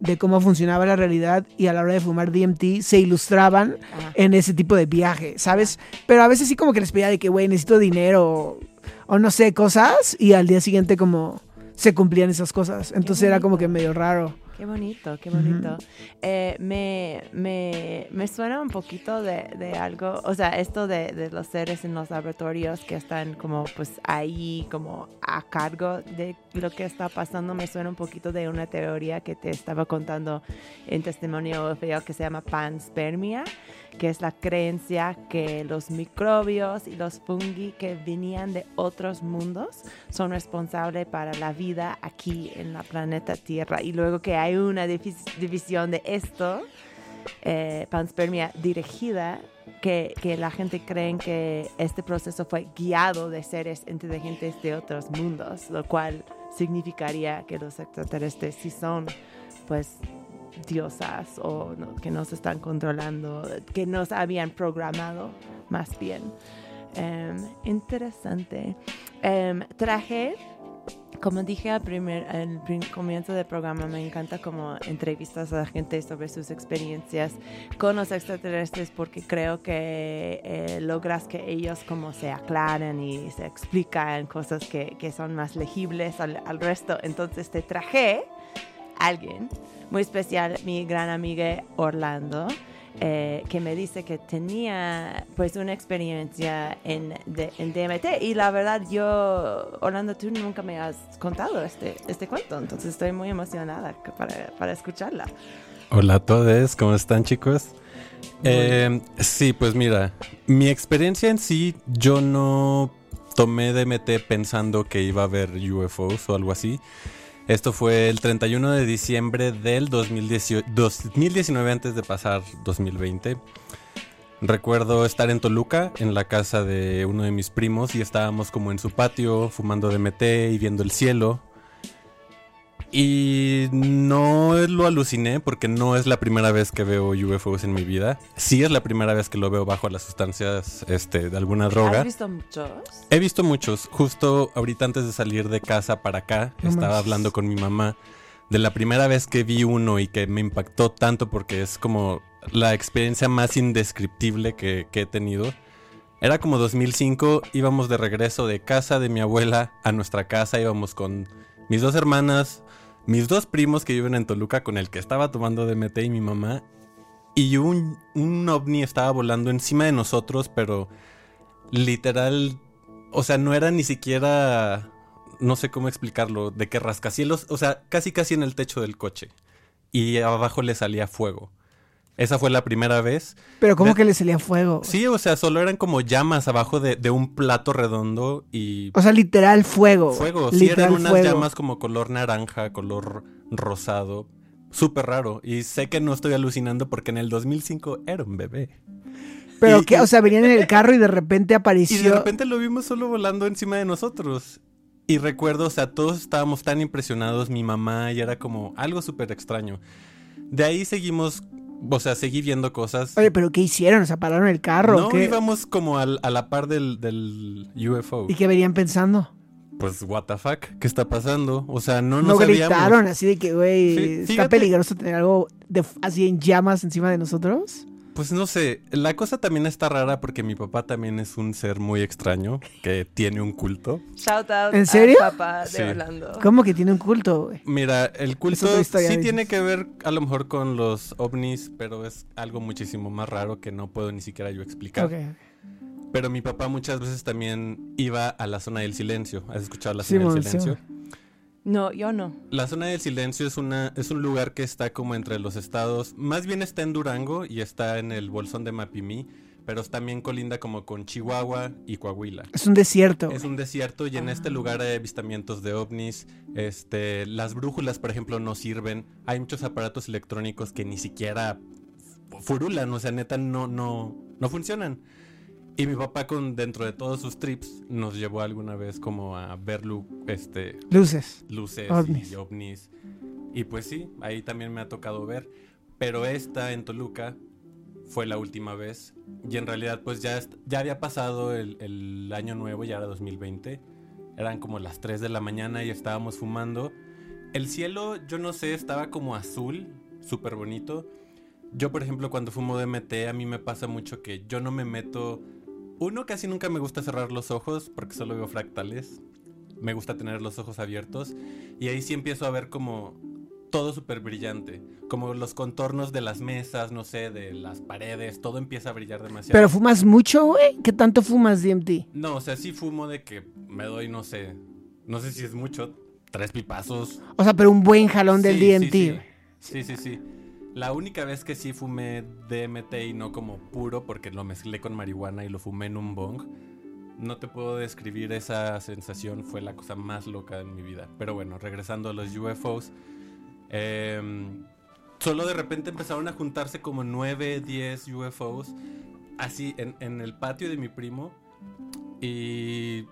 de cómo funcionaba la realidad y a la hora de fumar DMT se ilustraban Ajá. en ese tipo de viaje, ¿sabes? Pero a veces sí como que les pedía de que, güey, necesito dinero o, o no sé, cosas y al día siguiente como se cumplían esas cosas. Entonces era como que medio raro. Qué bonito, qué bonito. Eh, me, me, me suena un poquito de, de algo, o sea, esto de, de los seres en los laboratorios que están como pues ahí, como a cargo de lo que está pasando, me suena un poquito de una teoría que te estaba contando en testimonio feo que se llama panspermia, que es la creencia que los microbios y los fungi que venían de otros mundos son responsables para la vida aquí en la planeta Tierra. Y luego que hay una divis- división de esto, eh, panspermia dirigida, que, que la gente cree que este proceso fue guiado de seres inteligentes de otros mundos, lo cual significaría que los extraterrestres sí son, pues, diosas o que nos están controlando, que nos habían programado más bien. Em, interesante. Em, traje, como dije al primer, al comienzo del programa, me encanta como entrevistas a la gente sobre sus experiencias con los extraterrestres porque creo que eh, logras que ellos como se aclaren y se explican cosas que, que son más legibles al, resto. Entonces te traje alguien muy especial, mi gran amiga Orlando, eh, que me dice que tenía pues una experiencia en, de- en DMT y la verdad yo, Orlando, tú nunca me has contado este, este cuento, entonces estoy muy emocionada para, para escucharla. Hola a todos, ¿cómo están chicos? Eh, sí, pues mira, mi experiencia en sí, yo no tomé DMT pensando que iba a haber UFOs o algo así. Esto fue el 31 de diciembre del 2018 2019 antes de pasar 2020. Recuerdo estar en Toluca, en la casa de uno de mis primos, y estábamos como en su patio fumando DMT y viendo el cielo. Y no lo aluciné porque no es la primera vez que veo UFOs en mi vida. Sí es la primera vez que lo veo bajo las sustancias este, de alguna droga. ¿Has visto muchos? He visto muchos. Justo ahorita antes de salir de casa para acá, No estaba manches. hablando con mi mamá de la primera vez que vi uno y que me impactó tanto porque es como la experiencia más indescriptible que, que he tenido. Era como 2005, íbamos de regreso de casa de mi abuela a nuestra casa, íbamos con mis dos hermanas, mis dos primos que viven en Toluca con el que estaba tomando DMT y mi mamá. Y un, un ovni estaba volando encima de nosotros, pero literal, o sea, no era ni siquiera, no sé cómo explicarlo, de que rascacielos, o sea, casi casi en el techo del coche. Y abajo le salía fuego. Esa fue la primera vez. Pero como Ve- que le salía fuego. Sí, o sea, solo eran como llamas abajo de, de un plato redondo y O sea, literal fuego. fuego. Sí, Literal eran unas fuego. llamas como color naranja, color rosado. Súper raro. Y sé que no estoy alucinando porque en el 2005 era un bebé. Pero y- que, y- o sea, venían en el (laughs) carro y de repente Y apareció. de repente lo vimos solo volando encima de nosotros. Y recuerdo, o sea, todos estábamos tan impresionados, mi mamá, y era como algo súper extraño. De ahí seguimos, o sea, seguí viendo cosas. Oye, pero ¿qué hicieron? O sea, pararon el carro. no, íbamos como al- a la par del, del UFO. ¿Y qué venían pensando? Pues, what the fuck, ¿qué está pasando? O sea, no No, nos sabíamos. gritaron así de que, güey, está peligroso tener algo de, así en llamas encima de nosotros. Pues no sé, la cosa también está rara porque mi papá también es un ser muy extraño que tiene un culto. Shout out ¿En serio? al papá de Sí. Orlando. ¿Cómo que tiene un culto, güey? Mira, el culto sí dices. tiene que ver a lo mejor con los ovnis, pero es algo muchísimo más raro que no puedo ni siquiera yo explicar. Pero mi papá muchas veces también iba a la zona del silencio. ¿Has escuchado la Sí, zona del sí, silencio? No, yo no. La zona del silencio es una es un lugar que está como entre los estados, más bien está en Durango y está en el bolsón de Mapimí, pero también colinda como con Chihuahua y Coahuila. Es un desierto. Es un desierto y en este lugar hay avistamientos de ovnis. Este, las brújulas, por ejemplo, no sirven. Hay muchos aparatos electrónicos que ni siquiera furulan, o sea, neta no no no funcionan. Y mi papá con dentro de todos sus trips nos llevó alguna vez como a ver lu- este Luces. luces Ovnis. y ovnis. Y pues sí, ahí también me ha tocado ver. Pero esta en Toluca fue la última vez. Y en realidad pues ya, ya había pasado el, el año nuevo, ya era 2020. Eran como las 3 de la mañana y estábamos fumando. El cielo, yo no sé, estaba como azul, súper bonito. Yo, por ejemplo, cuando fumo DMT, a mí me pasa mucho que yo no me meto... Uno, casi nunca me gusta cerrar los ojos porque solo veo fractales. Me gusta tener los ojos abiertos. Y ahí sí empiezo a ver como todo súper brillante. Como los contornos de las mesas, no sé, de las paredes. Todo empieza a brillar demasiado. Pero fumas mucho, güey. ¿Qué tanto fumas DMT? No, o sea, sí fumo de que me doy, no sé... No sé si es mucho, tres pipazos. O sea, pero un buen jalón del Sí, DMT. sí, güey. Sí, sí, sí. La única vez que sí fumé DMT y no como puro, porque lo mezclé con marihuana y lo fumé en un bong, no te puedo describir esa sensación, fue la cosa más loca de mi vida. Pero bueno, regresando a los UFOs, em, solo de repente empezaron a juntarse como 9, 10 UFOs, así en, en el patio de mi primo, y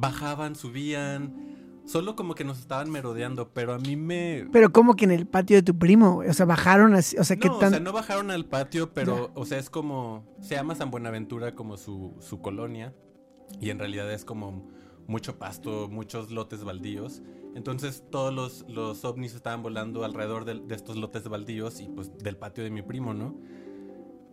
bajaban, subían. Solo como que nos estaban merodeando, pero a mí me, Pero como que en el patio de tu primo, güey. O sea, bajaron así. O sea, ¿qué no, tan. o sea, no bajaron al patio, pero, o sea, es como, se llama San Buenaventura como su, su colonia, y en realidad es como mucho pasto, muchos lotes baldíos. Entonces todos los, los ovnis estaban volando alrededor de, de estos lotes baldíos y pues del patio de mi primo, ¿no?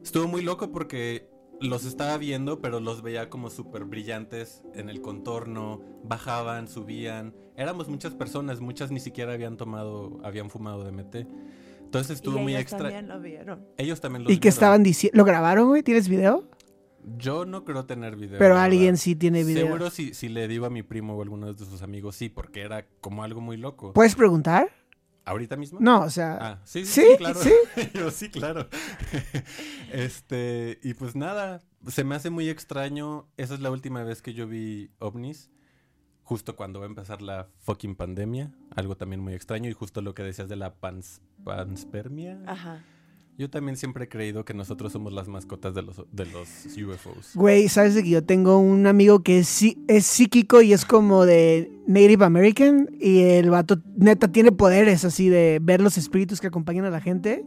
Estuvo muy loco porque los estaba viendo, pero los veía como súper brillantes en el contorno, bajaban, subían. Éramos muchas personas, muchas ni siquiera habían tomado, habían fumado DMT. Entonces estuvo y muy ellos extra. también lo vieron. Ellos también lo ¿Y qué estaban diciendo? ¿Lo grabaron, güey? ¿Tienes video? Yo no creo tener video. Pero alguien verdad. sí tiene video. Seguro si, si le digo a mi primo o a alguno de sus amigos, sí, porque era como algo muy loco. ¿Puedes preguntar? ¿Ahorita mismo? No, o sea. Ah, sí, ¿Sí? sí, sí, claro. ¿Sí? (laughs) Yo sí, claro. (laughs) este, y pues nada, se me hace muy extraño. Esa es la última vez que yo vi ovnis. Justo cuando va a empezar la fucking pandemia. Algo también muy extraño. Y justo lo que decías de la pans, panspermia. Ajá. Yo también siempre he creído que nosotros somos las mascotas de los, de los UFOs. Güey, ¿sabes de que yo tengo un amigo que es, es psíquico y es como de Native American? Y el vato neta tiene poderes así de ver los espíritus que acompañan a la gente.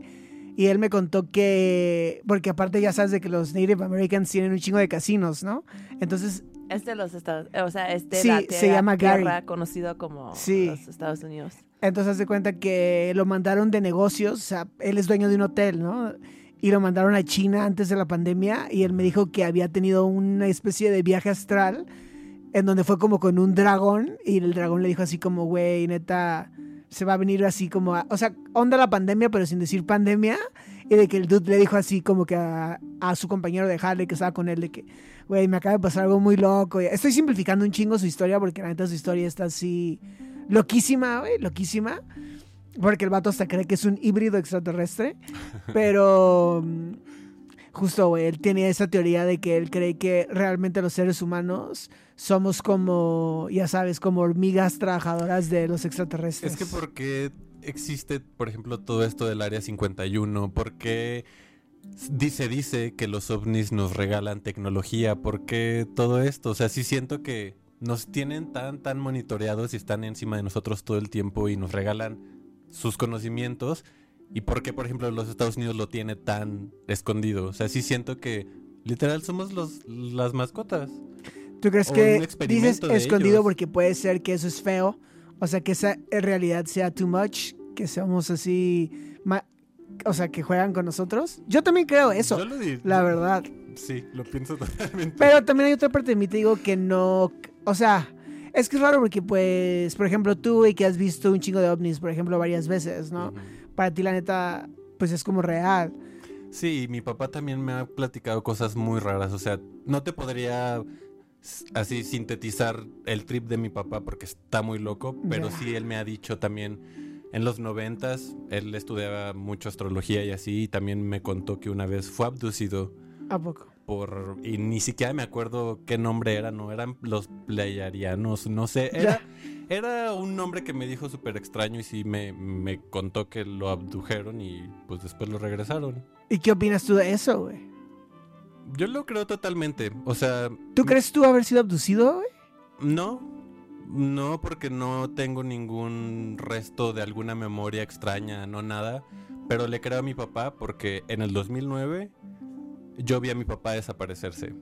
Y él me contó que, porque aparte ya sabes de que los Native Americans tienen un chingo de casinos, ¿no? Entonces, Es de los Estados o sea, es de Sí, la se tierra, llama Gary. tierra conocido como Sí. los Estados Unidos. Entonces de cuenta que lo mandaron de negocios, o sea, él es dueño de un hotel, ¿no? Y lo mandaron a China antes de la pandemia y él me dijo que había tenido una especie de viaje astral en donde fue como con un dragón y el dragón le dijo así como, güey, neta, se va a venir así como, o sea, onda la pandemia, pero sin decir pandemia. Y de que el dude le dijo así como que a, a su compañero de Harley que estaba con él, de que, güey, me acaba de pasar algo muy loco. Estoy simplificando un chingo su historia porque la neta su historia está así loquísima, güey, loquísima. Porque el vato hasta cree que es un híbrido extraterrestre. Pero mm, justo, güey, él tiene esa teoría de que él cree que realmente los seres humanos somos como, ya sabes, como hormigas trabajadoras de los extraterrestres. Es que ¿por qué existe, por ejemplo, todo esto del Área 51? ¿Por qué dice, dice que los ovnis nos regalan tecnología? ¿Por qué todo esto? O sea, sí siento que nos tienen tan, tan monitoreados y están encima de nosotros todo el tiempo y nos regalan sus conocimientos. ¿Y por qué, por ejemplo, los Estados Unidos lo tiene tan escondido? O sea, sí siento que literal somos los, las mascotas. ¿Tú crees o que dices escondido ellos. porque puede ser que eso es feo? O sea, que esa en realidad sea too much, que seamos así o sea, que juegan con nosotros. Yo también creo eso, Yo lo di- la verdad. Sí, lo pienso (laughs) totalmente. Pero también hay otra parte de mí, te digo, que no. O sea, es que es raro porque, pues, por ejemplo, tú, güey, que has visto un chingo de ovnis, por ejemplo, varias veces, ¿no? Para ti, la neta, pues es como real. Sí, mi papá también me ha platicado cosas muy raras. O sea, no te podría así sintetizar el trip de mi papá porque está muy loco, pero sí él me ha dicho también en los noventas, él estudiaba mucho astrología y así, y también me contó que una vez fue abducido ¿A poco? Por y ni siquiera me acuerdo qué nombre era, no eran los pleiadianos, no sé, era, era un nombre que me dijo súper extraño y sí me, me contó que lo abdujeron y pues después lo regresaron. ¿Y qué opinas tú de eso, güey? Yo lo creo totalmente. O sea, ¿Tú crees tú haber sido abducido, güey? no, no porque no tengo ningún resto de alguna memoria extraña, no nada. Pero le creo a mi papá porque en el 2009 yo vi a mi papá desaparecerse.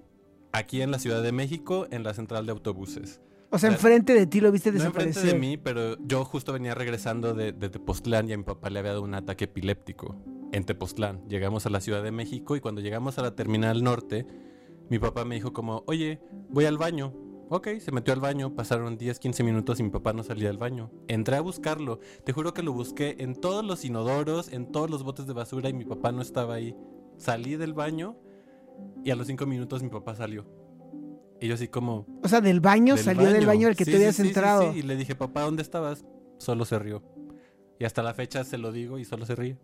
Aquí en la Ciudad de México, en la central de autobuses. O sea, enfrente de ti lo viste No enfrente desaparecer. de mí, pero yo justo venía regresando de, de Tepoztlán y a mi papá le había dado un ataque epiléptico en Tepoztlán. Llegamos a la Ciudad de México y cuando llegamos a la terminal norte, mi papá me dijo como, oye, voy al baño. Ok, se metió al baño, pasaron 10, 15 minutos y mi papá no salía del baño. Entré a buscarlo. Te juro que lo busqué en todos los inodoros, en todos los botes de basura y mi papá no estaba ahí. Salí del baño y a los 5 minutos mi papá salió. Y yo así como, O sea, del baño, del salió del baño al que Sí, tú habías sí, sí, entrado. sí. Y le dije, papá, ¿dónde estabas? Solo se rió. Y hasta la fecha se lo digo y solo se ríe.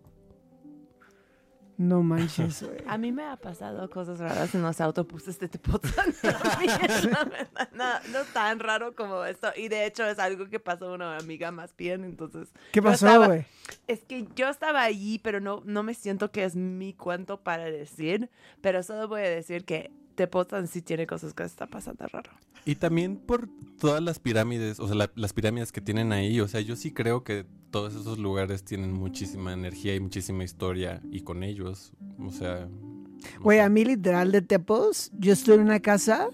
No manches, güey. (laughs) A mí me ha pasado cosas raras en los autobuses de Tepoztlán. (laughs) No, no tan raro como esto. Y de hecho es algo que pasó a una amiga más bien, entonces... ¿Qué pasó, güey? Es que yo estaba allí, pero no, no me siento que es mi cuento para decir. Pero solo voy a decir que Tepoztlán sí tiene cosas que está pasando raro. Y también por todas las pirámides, o sea, la- las pirámides que tienen ahí. O sea, yo sí creo que todos esos lugares tienen muchísima energía y muchísima historia. Y con ellos, o sea... Güey, a mí literal de Tepos, yo estuve en una casa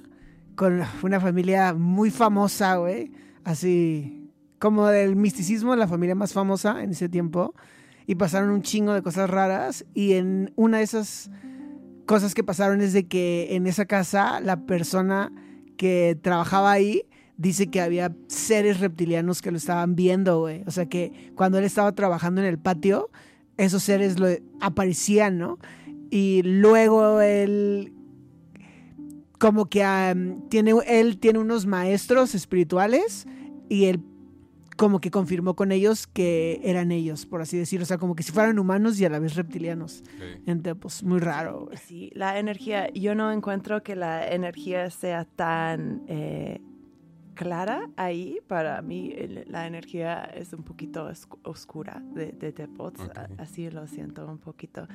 con una familia muy famosa, güey. Así como del misticismo, la familia más famosa en ese tiempo. Y pasaron un chingo de cosas raras. Y en una de esas cosas que pasaron es de que en esa casa la persona que trabajaba ahí dice que había seres reptilianos que lo estaban viendo, güey. O sea que cuando él estaba trabajando en el patio, esos seres lo aparecían, ¿no? Y luego él como que tiene él tiene unos maestros espirituales y él como que confirmó con ellos que eran ellos, por así decirlo, o sea, como que si fueran humanos y a la vez reptilianos. Ok. Entonces, pues muy raro. Sí, la energía, yo no encuentro que la energía sea tan eh, clara ahí. Para mí la energía es un poquito oscu- oscura de, de así lo siento un poquito.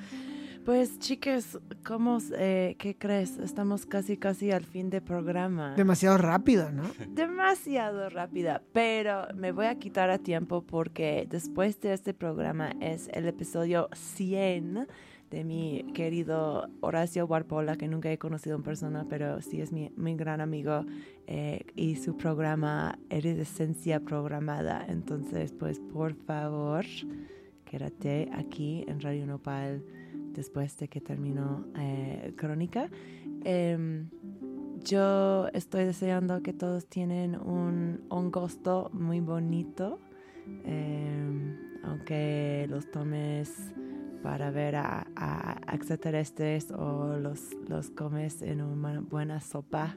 Pues chicas, ¿cómo, eh, ¿qué crees? Estamos casi casi al fin de programa. Demasiado rápido, ¿no? (laughs) demasiado rápida, pero me voy a quitar a tiempo porque después de este programa es el episodio 100 de mi querido Horacio Warpola, que nunca he conocido en persona, pero sí es mi, mi gran amigo, eh, y su programa Esencia Programada. Entonces, pues por favor, quédate aquí en Radio Nopal después de que terminó eh, Crónica. Em, yo estoy deseando que todos tienen un hongosto muy bonito, em, aunque los tomes para ver a, a extraterrestres o los, los comes en una buena sopa,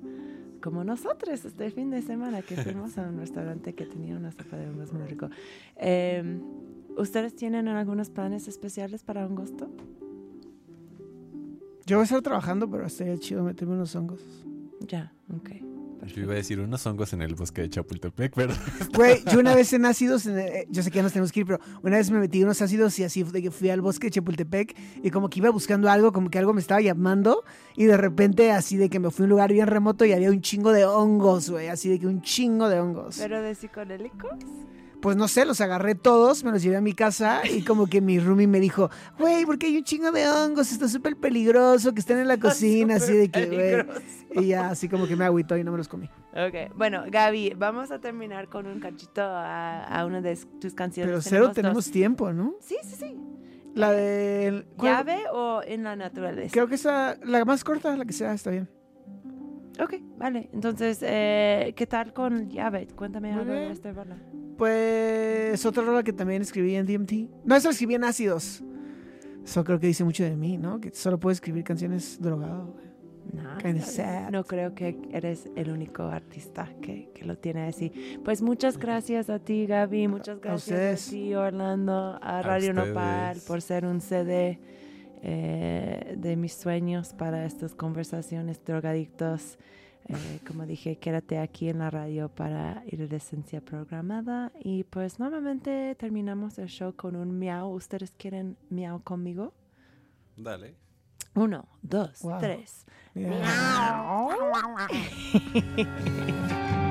como nosotros este fin de semana que (laughs) fuimos a un restaurante que tenía una sopa de hongos muy rico. Em, ¿Ustedes tienen algunos planes especiales para hongosto? Yo voy a estar trabajando, pero estaría chido meterme unos hongos. Ya, ok. Yo iba a decir unos hongos en el bosque de Chapultepec, pero... (laughs) Güey, yo una vez en ácidos, en, eh, yo sé que ya nos tenemos que ir, pero una vez me metí unos ácidos y así de que fui al bosque de Chapultepec y como que iba buscando algo, como que algo me estaba llamando y de repente así de que me fui a un lugar bien remoto y había un chingo de hongos, güey, así de que un chingo de hongos. ¿Pero de psicodélicos? Pues no sé, los agarré todos, me los llevé a mi casa y como que mi roomie me dijo, güey, porque hay un chingo de hongos, está súper peligroso que estén en la cocina, así de que, güey. Y ya, así como que me agüitó y no me los comí. Ok, bueno, Gaby, vamos a terminar con un cachito a, a una de tus canciones. Pero cero tenemos tiempo, ¿no? Sí, sí, sí. La de... ¿cuál? ¿Llave o en la naturaleza? Creo que esa, la más corta, la que sea, está bien. Ok, vale. Entonces, eh, ¿qué tal con llave? Cuéntame algo de este. Pues otra rola que también escribí en DMT. No, la escribí en ácidos. Eso creo que dice mucho de mí, ¿no? Que solo puedo escribir canciones drogado. No, no creo que eres el único artista que, que lo tiene así. Pues muchas gracias a ti, Gaby. Muchas gracias a, ti, Orlando, a Radio Nopal por ser un CD eh, de mis sueños para estas conversaciones drogadictos. Eh, como dije, quédate aquí en la radio para Iridescencia programada. Y pues normalmente terminamos el show con un miau. ¿Ustedes quieren miau conmigo? Dale. Uno, dos, Wow. tres. Yeah. (laughs)